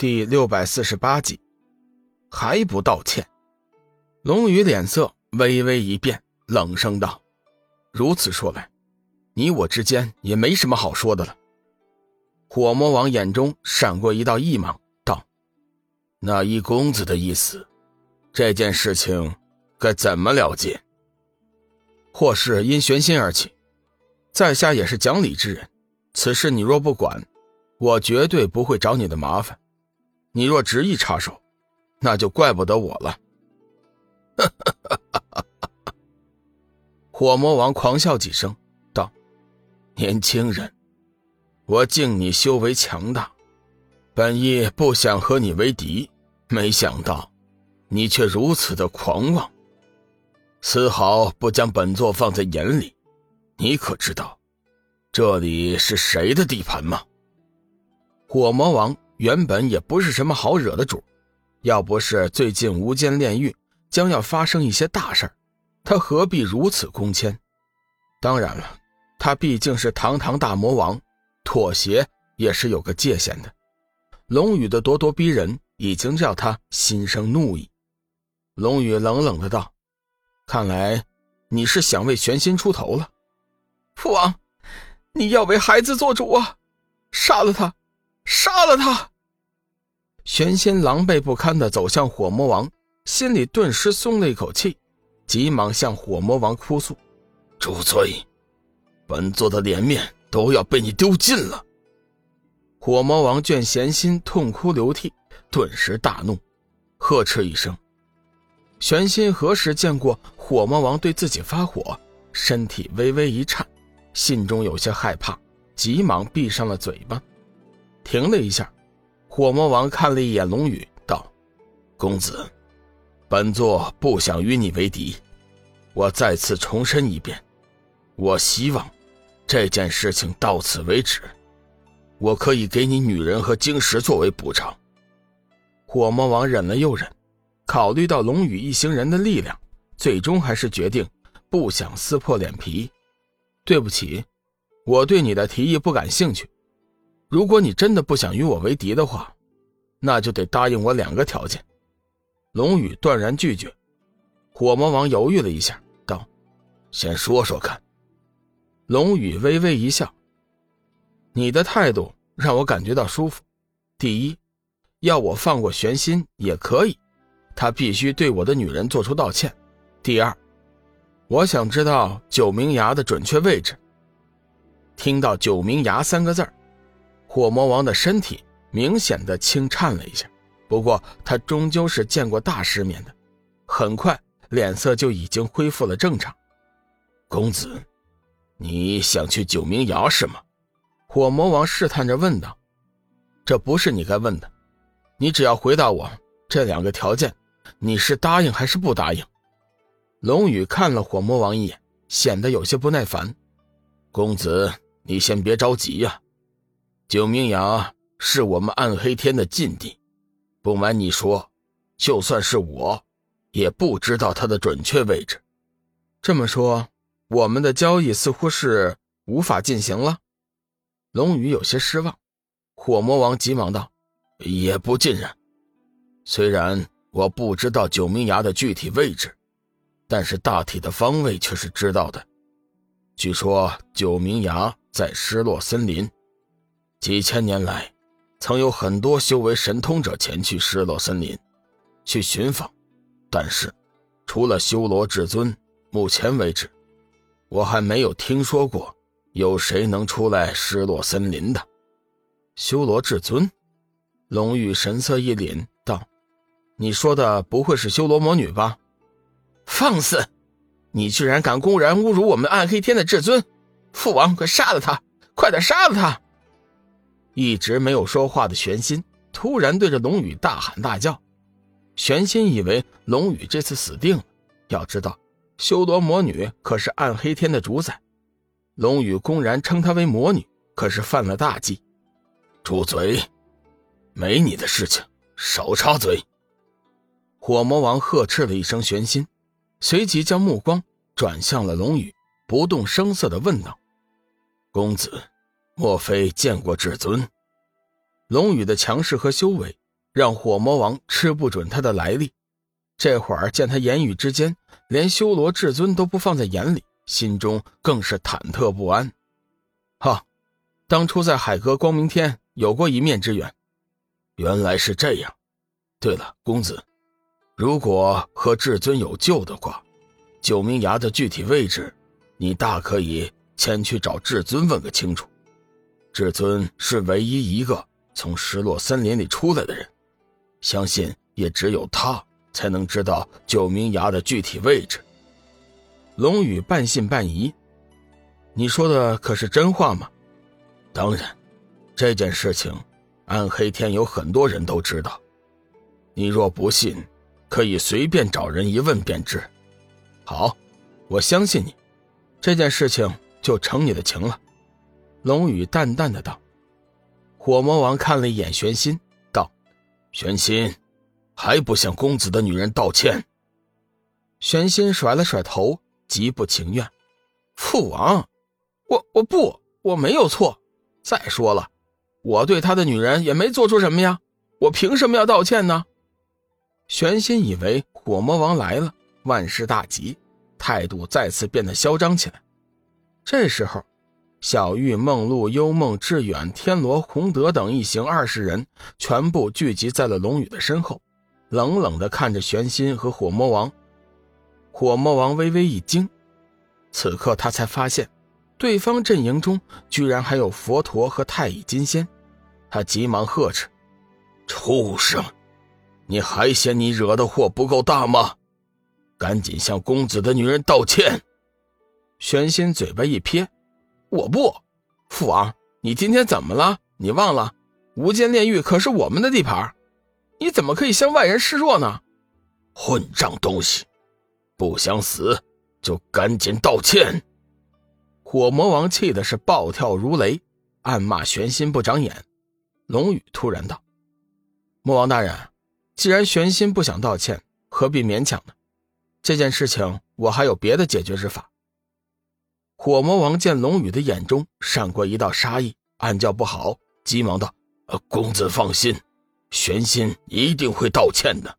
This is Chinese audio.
第六百四十八集，还不道歉？龙宇脸色微微一变，冷声道：“如此说来，你我之间也没什么好说的了。”火魔王眼中闪过一道异芒，道：“那一公子的意思，这件事情该怎么了结？”或是因玄心而起，在下也是讲理之人，此事你若不管，我绝对不会找你的麻烦。你若执意插手，那就怪不得我了。哈哈哈哈哈火魔王狂笑几声，道：“年轻人，我敬你修为强大，本意不想和你为敌，没想到你却如此的狂妄，丝毫不将本座放在眼里。你可知道，这里是谁的地盘吗？”火魔王。原本也不是什么好惹的主，要不是最近无间炼狱将要发生一些大事他何必如此攻谦？当然了，他毕竟是堂堂大魔王，妥协也是有个界限的。龙宇的咄咄逼人已经叫他心生怒意。龙宇冷冷的道：“看来你是想为玄心出头了，父王，你要为孩子做主啊！杀了他，杀了他！”玄心狼狈不堪地走向火魔王，心里顿时松了一口气，急忙向火魔王哭诉：“主罪，本座的脸面都要被你丢尽了。”火魔王见玄心痛哭流涕，顿时大怒，呵斥一声。玄心何时见过火魔王对自己发火？身体微微一颤，心中有些害怕，急忙闭上了嘴巴，停了一下。火魔王看了一眼龙宇，道：“公子，本座不想与你为敌。我再次重申一遍，我希望这件事情到此为止。我可以给你女人和晶石作为补偿。”火魔王忍了又忍，考虑到龙宇一行人的力量，最终还是决定不想撕破脸皮。对不起，我对你的提议不感兴趣。如果你真的不想与我为敌的话，那就得答应我两个条件。龙宇断然拒绝。火魔王犹豫了一下，道：“先说说看。”龙宇微微一笑：“你的态度让我感觉到舒服。第一，要我放过玄心也可以，他必须对我的女人做出道歉。第二，我想知道九明崖的准确位置。”听到“九明崖”三个字儿。火魔王的身体明显的轻颤了一下，不过他终究是见过大世面的，很快脸色就已经恢复了正常。公子，你想去九明崖是吗？火魔王试探着问道。这不是你该问的，你只要回答我这两个条件，你是答应还是不答应？龙宇看了火魔王一眼，显得有些不耐烦。公子，你先别着急呀。九明崖是我们暗黑天的禁地，不瞒你说，就算是我，也不知道它的准确位置。这么说，我们的交易似乎是无法进行了。龙宇有些失望。火魔王急忙道：“也不尽然。虽然我不知道九明崖的具体位置，但是大体的方位却是知道的。据说九明崖在失落森林。”几千年来，曾有很多修为神通者前去失落森林，去寻访，但是，除了修罗至尊，目前为止，我还没有听说过有谁能出来失落森林的。修罗至尊，龙玉神色一凛，道：“你说的不会是修罗魔女吧？”放肆！你居然敢公然侮辱我们暗黑天的至尊！父王，快杀了他！快点杀了他！一直没有说话的玄心突然对着龙宇大喊大叫，玄心以为龙宇这次死定了。要知道，修罗魔女可是暗黑天的主宰，龙宇公然称她为魔女，可是犯了大忌。住嘴！没你的事情，少插嘴！火魔王呵斥了一声玄心，随即将目光转向了龙宇，不动声色地问道：“公子。”莫非见过至尊？龙宇的强势和修为让火魔王吃不准他的来历。这会儿见他言语之间连修罗至尊都不放在眼里，心中更是忐忑不安。哈，当初在海阁光明天有过一面之缘，原来是这样。对了，公子，如果和至尊有救的话，九明崖的具体位置，你大可以前去找至尊问个清楚。至尊是唯一一个从失落森林里出来的人，相信也只有他才能知道九明崖的具体位置。龙宇半信半疑：“你说的可是真话吗？”“当然，这件事情，暗黑天有很多人都知道。你若不信，可以随便找人一问便知。”“好，我相信你，这件事情就成你的情了。”龙宇淡淡的道：“火魔王看了一眼玄心，道：‘玄心，还不向公子的女人道歉？’玄心甩了甩头，极不情愿。父王，我我不，我没有错。再说了，我对他的女人也没做出什么呀，我凭什么要道歉呢？”玄心以为火魔王来了，万事大吉，态度再次变得嚣张起来。这时候。小玉、梦露、幽梦、志远、天罗、洪德等一行二十人全部聚集在了龙宇的身后，冷冷地看着玄心和火魔王。火魔王微微一惊，此刻他才发现，对方阵营中居然还有佛陀和太乙金仙。他急忙呵斥：“畜生，你还嫌你惹的祸不够大吗？赶紧向公子的女人道歉！”玄心嘴巴一撇。我不，父王，你今天怎么了？你忘了，无间炼狱可是我们的地盘，你怎么可以向外人示弱呢？混账东西，不想死就赶紧道歉！火魔王气的是暴跳如雷，暗骂玄心不长眼。龙宇突然道：“魔王大人，既然玄心不想道歉，何必勉强呢？这件事情我还有别的解决之法。”火魔王见龙宇的眼中闪过一道杀意，暗叫不好，急忙道：“公子放心，玄心一定会道歉的。”